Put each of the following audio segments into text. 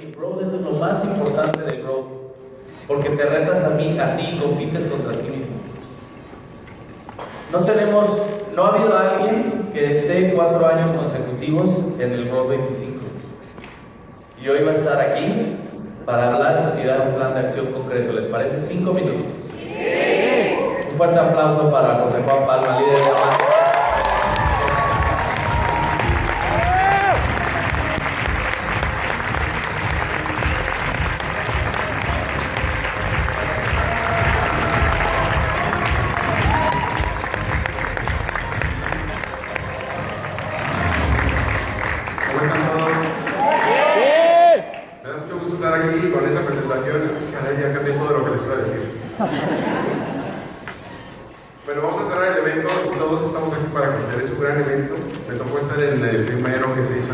aquí. Growth es lo más importante del growth. Porque te retas a mí, a ti y compites contra ti mismo. No tenemos, no ha habido alguien que esté cuatro años consecutivos en el Growth 25. Y hoy va a estar aquí para hablar y dar un plan de acción concreto. ¿Les parece? Cinco minutos. Un fuerte aplauso para José Juan Palma, líder de Amazon.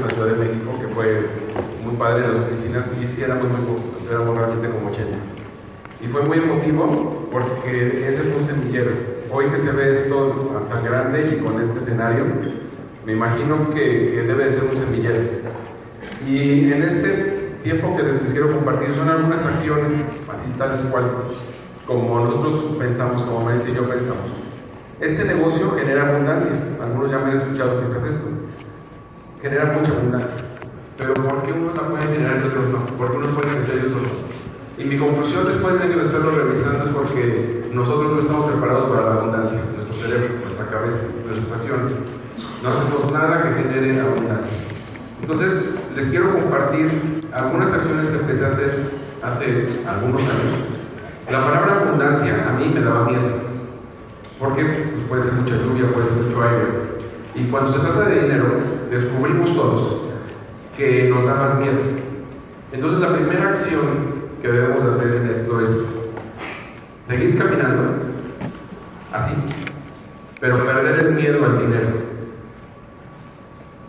La Ciudad de México, que fue muy padre en las oficinas. Y sí, éramos muy éramos realmente como 80. Y fue muy emotivo porque ese fue un semillero. Hoy que se ve esto tan grande y con este escenario, me imagino que, que debe de ser un semillero. Y en este tiempo que les, quiero compartir son algunas acciones, así tales cual, como nosotros pensamos, como Marisa y yo pensamos. Este negocio genera abundancia. Algunos ya me han escuchado que es esto. Genera mucha abundancia. Pero ¿por qué unos la pueden generar y otros no? ¿Por qué unos pueden crecer y otros no? Y mi conclusión después de estarlo revisando es porque nosotros no estamos preparados para la abundancia. Nuestro cerebro, nuestra cabeza, nuestras acciones. No hacemos nada que genere abundancia. Entonces, les quiero compartir algunas acciones que empecé a hacer hace algunos años. La palabra abundancia a mí me daba miedo. ¿Por qué? Pues puede ser mucha lluvia, puede ser mucho aire. Y cuando se trata de dinero, descubrimos todos que nos da más miedo. Entonces, la primera acción que debemos hacer en esto es seguir caminando así, pero perder el miedo al dinero.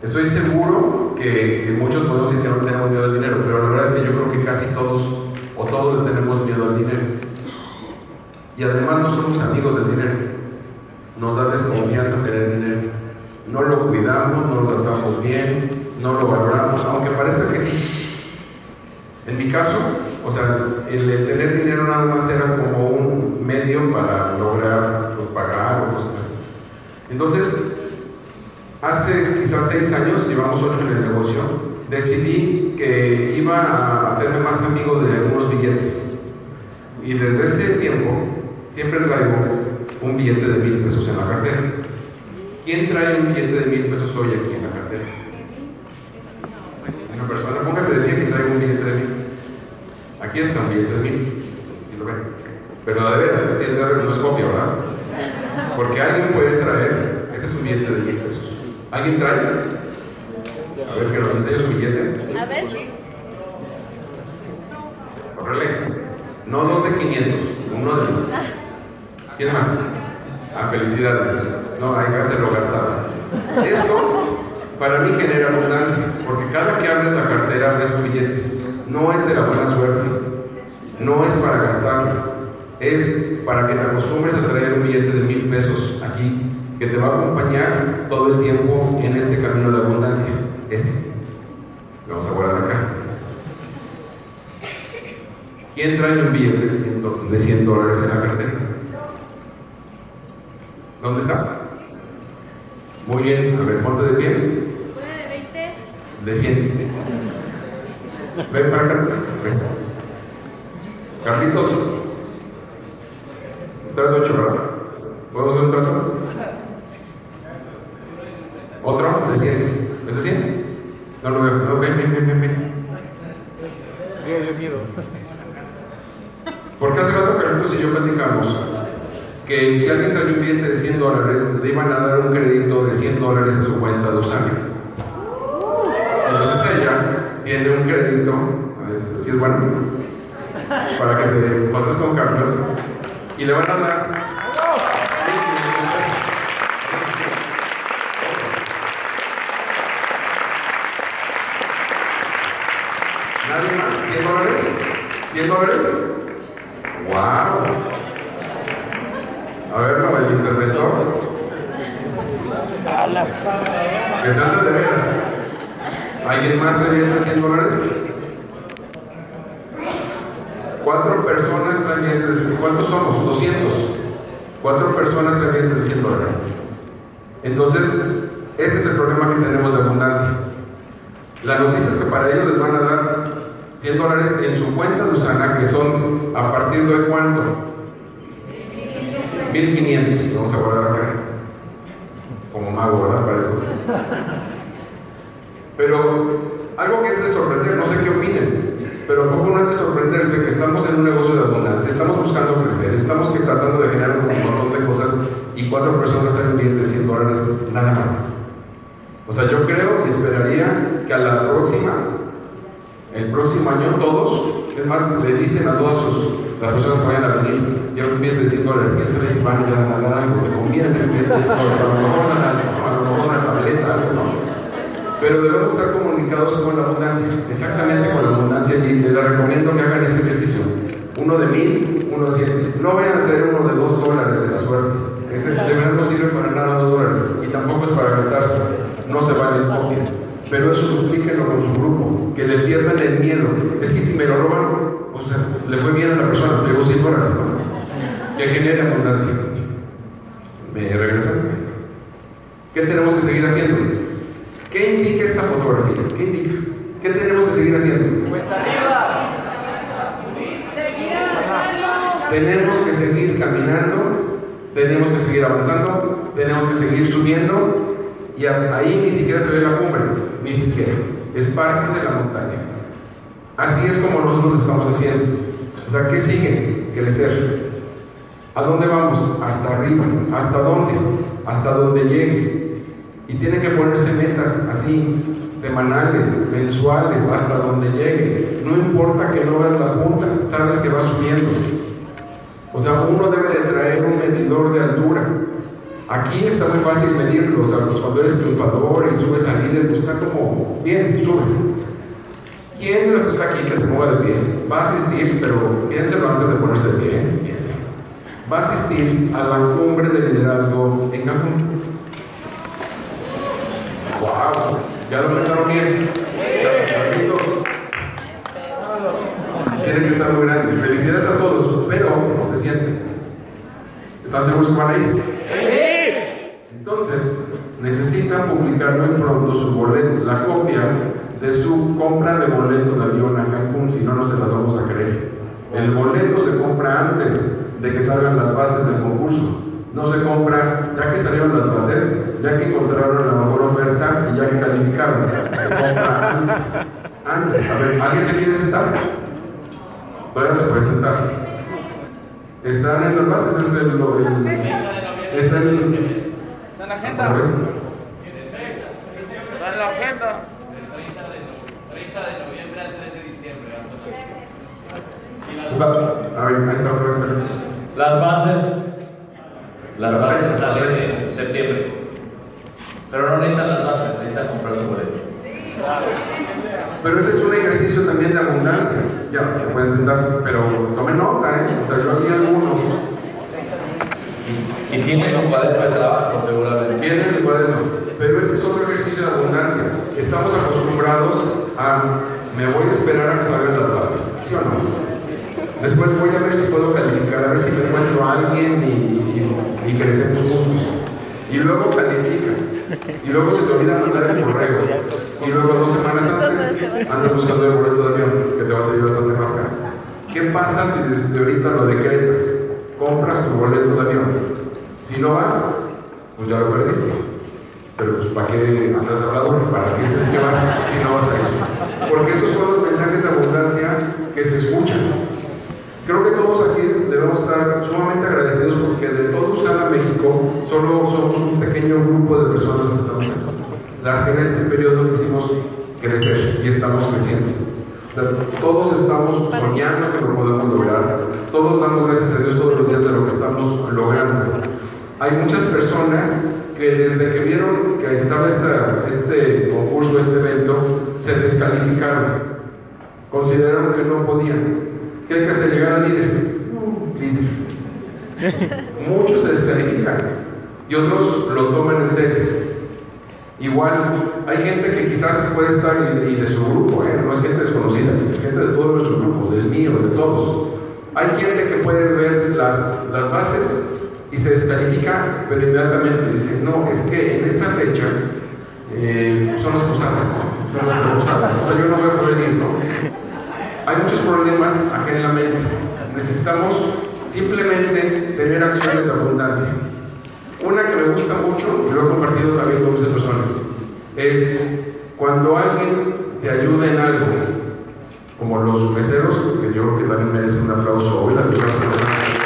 Estoy seguro que, muchos podemos decir que no tenemos miedo al dinero, pero la verdad es que yo creo que casi todos o todos le tenemos miedo al dinero. Y además no somos amigos del dinero. Nos da desconfianza tener dinero. No lo cuidamos, no lo tratamos bien, no lo valoramos, aunque parezca que sí. En mi caso, o sea, el, tener dinero nada más era como un medio para lograr pues, pagar o cosas así. Entonces, hace quizás seis años, llevamos ocho en el negocio, decidí que iba a hacerme más amigo de algunos billetes. Y desde ese tiempo, siempre traigo un billete de mil pesos en la cartera. ¿Quién trae un billete de mil pesos hoy aquí en la cartera? Una persona, póngase de pie que trae un billete de mil. Aquí está un billete de mil. Y lo ven. Pero de veras, así es de veras, no es copia, ¿verdad? Porque alguien puede traer, ese es un billete de mil pesos. ¿Alguien trae? A ver, que nos enseñe su billete. A ver. Órale. No dos de 500, uno de mil. ¿Quién más? Ah, felicidades. No, hay que hacerlo gastado. Esto para mí genera abundancia, porque cada que abres la cartera ves un billete. No es de la buena suerte, no es para gastarlo, es para que te acostumbres a traer un billete de mil pesos aquí, que te va a acompañar todo el tiempo en este camino de abundancia. Este. Vamos a guardar acá. ¿Quién trae un billete de 100, de 100 dólares en la cartera? ¿Dónde está? Muy bien, a ver, ponte de pie. Una de 20. De 100. Ven para acá. Ven. Carlitos. Trato hecho, ¿verdad? ¿Podemos hacer un trato? ¿Otro? De 100. ¿Es de 100? No lo veo. No, ven, ven, ven, ven. ven. Porque hace rato Carlitos y yo platicamos que si alguien trae un billete de 100 dólares, le iban a dar un crédito de 100 dólares a su cuenta de Usana. Entonces ella tiene un crédito, así es bueno, para que te pases con Carlos y le van a dar. ¿Nadie más? ¿100 dólares? ¿100 dólares? ¡Wow! A ver, no, el interventor. Que sean de veras. ¿Alguien más te viene 100 dólares? Cuatro ¿cuántos somos? 200. Cuatro personas de 100 dólares. Entonces, ese es el problema que tenemos de abundancia. La noticia es que para ellos les van a dar 100 dólares en su cuenta de Usana, que son a partir de cuánto? 1500. Vamos a guardar acá. Como mago, ¿verdad? Para eso. Pero algo que es de sorprender, no sé qué opinen, pero poco no es de sorprenderse que estamos en un negocio de abundancia, estamos buscando crecer, estamos que tratando de generar un montón de cosas y cuatro personas están bien de 100 dólares nada más. O sea, yo creo y esperaría que a la próxima, el próximo año, todos, es más, le dicen a todas las personas que vayan a venir, ya un billete de 100 dólares, quién sabe si van a dar algo, te conviene tener billete de 100 dólares, a lo mejor dan algo, a lo mejor una tableta, algo, ¿no? Pero debemos estar comunicados con la abundancia, exactamente con la abundancia, y les recomiendo que hagan ese ejercicio. Uno de mil, uno de cien. No vayan a tener uno de dos dólares de la suerte. Ese de verdad no sirve para nada dos dólares. Y tampoco es para gastarse. No se valen copias. Pero eso suplíquenlo con su grupo. Que le pierdan el miedo. Es que si me lo roban, o sea, le fue bien a la persona, se llevó 100 dólares. ¿no? Que genere abundancia. ¿Me regresan? ¿Qué tenemos que seguir haciendo? ¿Qué indica esta fotografía? ¿Qué indica? ¿Qué tenemos que seguir haciendo? Cuesta arriba. Tenemos que seguir caminando, tenemos que seguir avanzando, tenemos que seguir subiendo y ahí ni siquiera se ve la cumbre, ni siquiera. Es parte de la montaña. Así es como nosotros lo estamos haciendo. O sea, ¿qué sigue? Crecer. ¿A dónde vamos? Hasta arriba. ¿Hasta dónde? Hasta donde llegue. Y tiene que ponerse metas así, semanales, mensuales, hasta donde llegue. No importa que no veas la punta, sabes que va subiendo. O sea, uno debe de traer un medidor de altura. Aquí está muy fácil medirlo, o sea, cuando eres triunfador y subes al líder, pues está como, bien, subes. ¿Quién de los está aquí que se mueva de pie? Va a asistir, pero piénselo antes de ponerse de pie, piénselo. Va a asistir a la cumbre de liderazgo en Cancún. ¡Wow! ¿Ya lo pensaron bien? Tiene que estar muy grande. Felicidades a todos, pero no se sienten. ¿Están seguros que van a ir? Entonces, necesitan publicar muy pronto su boleto, la copia de su compra de boleto de avión a Cancún, si no, no se las vamos a creer. El boleto se compra antes de que salgan las bases del concurso. No se compra, ya que salieron las bases, ya que encontraron la mejor oferta y ya que calificaron. Se compra antes. Antes. A ver, ¿alguien se quiere sentar? Todavía se puede sentar. Están en las bases, es el. el es el. Está en la agenda. Está en la agenda. Del 30 de noviembre al 3 de diciembre. A ver, ahí está. Las bases, las bases salen en septiembre. Pero no necesitan las bases, necesitan comprar su boleto. Pero ese es un ejercicio también de abundancia. Ya, se pueden sentar, pero tomen nota, ¿eh? O sea, yo vi algunos. Y tienes un cuaderno de trabajo, seguramente. Vienen el cuaderno. Pero ese es otro ejercicio de abundancia. Estamos acostumbrados a, me voy a esperar a que salgan las bases, ¿sí o no? Después voy a ver si puedo calificar, a ver si me encuentro a alguien y, y, y crecemos juntos. Y luego calificas. Y luego se te olvida mandar el correo. Y luego dos semanas antes andas buscando el boleto de avión, que te va a salir bastante más caro. ¿Qué pasa si desde ahorita lo decretas? Compras tu boleto de avión. Si no vas, pues ya lo perdiste. Pero pues ¿para qué andas hablador? ¿Para qué dices que vas si no vas a ir? Porque esos son los mensajes de abundancia que se escuchan. Creo que todos aquí debemos estar sumamente agradecidos porque de todo Usana México solo somos un pequeño grupo de personas que estamos aquí. Las que en este periodo quisimos crecer y estamos creciendo. Todos estamos soñando que lo podemos lograr. Todos damos gracias a Dios todos los días de lo que estamos logrando. Hay muchas personas que desde que vieron que estaba esta, este concurso, este evento, se descalificaron. Consideraron que no podían. ¿Qué hay que hacer? Llegar al líder. Líder. Muchos se descalifican y otros lo toman en serio. Igual, hay gente que quizás puede estar y, de su grupo, ¿eh? no es gente desconocida, es gente de todos nuestros grupos, del mío, de todos. Hay gente que puede ver las, las bases y se descalifica, pero inmediatamente dice, no, es que en esa fecha eh, son las posadas, son las posadas, o sea, yo no voy a poder ir, ¿no? Hay muchos problemas acá en la mente. Necesitamos simplemente tener acciones de abundancia. Una que me gusta mucho, y lo he compartido también con muchas personas, es cuando alguien te ayuda en algo, como los meseros, que yo creo que también merecen un aplauso hoy, las personas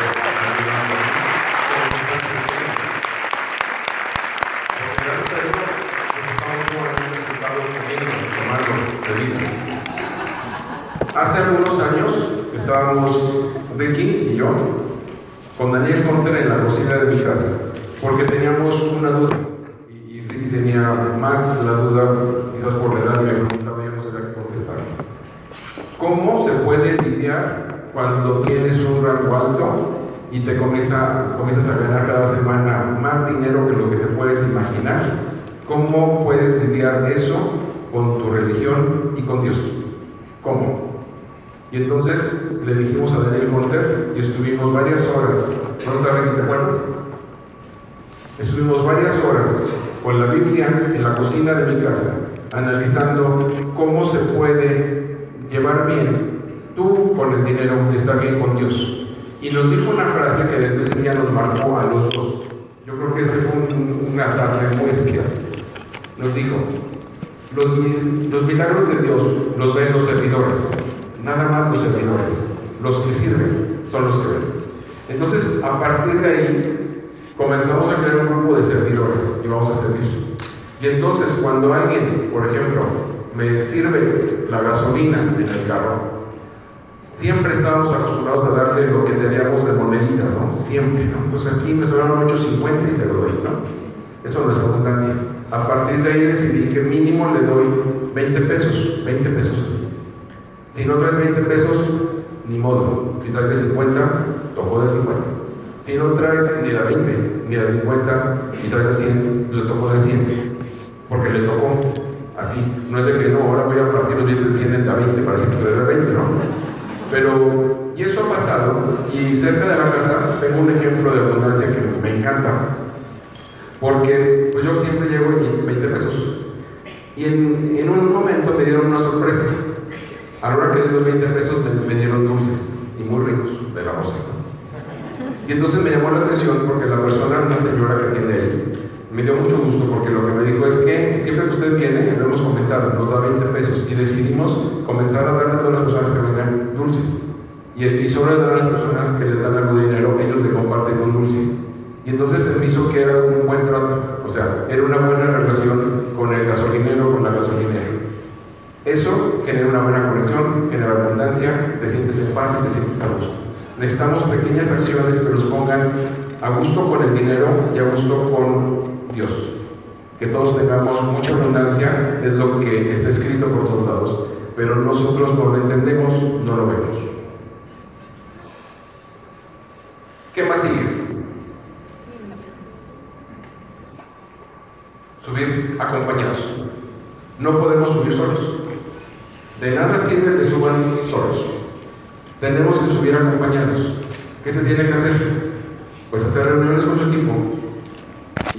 y te comienza, comienzas a ganar cada semana más dinero que lo que te puedes imaginar? ¿Cómo puedes lidiar eso con tu religión y con Dios? ¿Cómo? Y entonces le dijimos a Daniel Monter y estuvimos varias horas, ¿no saben te acuerdas? Estuvimos varias horas con la Biblia en la cocina de mi casa, analizando cómo se puede llevar bien tú con el dinero y estar bien con Dios. Y nos dijo una frase que desde ese día nos marcó a los dos. Yo creo que ese fue un, una tarde muy especial. Nos dijo, los, los milagros de Dios los ven los servidores, nada más los servidores. Los que sirven son los que ven. Entonces, a partir de ahí, comenzamos a crear un grupo de servidores y vamos a servir. Y entonces, cuando alguien, por ejemplo, me sirve la gasolina en el carro, siempre estábamos acostumbrados a darle lo que ¿no? Siempre, ¿no? Pues aquí me sobraron 8.50 y se lo doy, ¿no? Eso no es abundancia. A partir de ahí decidí que mínimo le doy 20 pesos, 20 pesos así. Si no traes 20 pesos, ni modo. Si traes de 50, tocó de 50. Si no traes ni de 20, ni de 50, y traes de 100, le tocó de 100. Porque le tocó así. No es de que no, ahora voy a partir los billetes de 100 en de 20 para que te de 20, ¿no? Pero, y cerca de la casa tengo un ejemplo de abundancia que me encanta. Porque pues yo siempre llevo 20 pesos. Y en, en un momento me dieron una sorpresa. A la hora que di los 20 pesos me, dieron dulces y muy ricos de la Rosita. Y entonces me llamó la atención porque la persona, una señora que tiene ahí, me dio mucho gusto porque lo que me dijo es que siempre que usted viene, lo hemos comentado, nos da 20 pesos y decidimos comenzar a darle a todas las personas que vengan dulces. Y, y sobre a las personas que les dan algo de dinero, ellos le comparten un dulce. Y entonces se me hizo que era un buen trato, o sea, era una buena relación con el gasolinero, con la gasolinera. Eso genera una buena conexión, genera abundancia, te sientes en paz y te sientes a gusto. Necesitamos pequeñas acciones que nos pongan a gusto con el dinero y a gusto con Dios. Que todos tengamos mucha abundancia, es lo que está escrito por todos lados, pero nosotros no lo entendemos, no lo vemos. ¿Qué más sigue? Subir acompañados. No podemos subir solos. De nada sirve que suban solos. Tenemos que subir acompañados. ¿Qué se tiene que hacer? Pues hacer reuniones con su equipo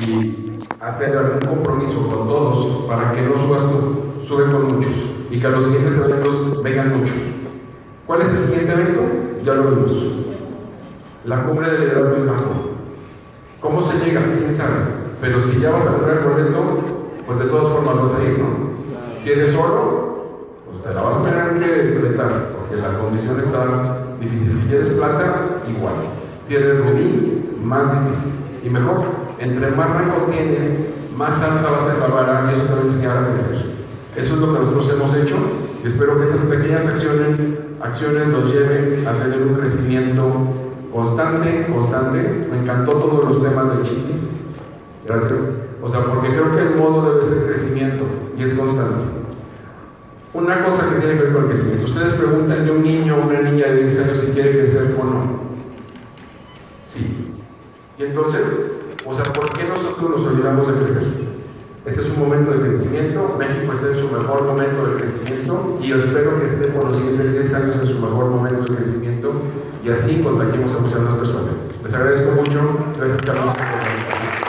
y hacer algún compromiso con todos para que no subas tú, sube con muchos y que los siguientes eventos vengan muchos. ¿Cuál es el siguiente evento? Ya lo vimos. La cumbre de liderazgo banco. ¿Cómo se llega? ¿Quién? Pero si ya vas a comprar el boleto, pues de todas formas vas a ir, ¿no? Si eres solo, pues te la vas a tener que enfrentar, porque la condición está difícil. Si quieres plata, igual. Si eres rubí, más difícil. Y mejor, entre más rango tienes, más alta va a ser la vara y eso te va a enseñar a crecer. Eso es lo que nosotros hemos hecho y espero que estas pequeñas acciones, acciones nos lleven a tener un crecimiento constante, constante. Me encantó todos los temas de chiquis. Gracias. O sea, porque creo que el modo debe ser crecimiento y es constante. Una cosa que tiene que ver con el crecimiento. Ustedes preguntan a un niño o una niña de 10 años si quiere crecer o no. Sí. Y entonces, o sea, ¿por qué nosotros nos olvidamos de crecer? Este es un momento de crecimiento, México está en su mejor momento de crecimiento y yo espero que esté por los siguientes 10 años en su mejor momento de crecimiento y así contagiemos a muchas más personas. Les agradezco mucho, gracias Carlos por la invitación.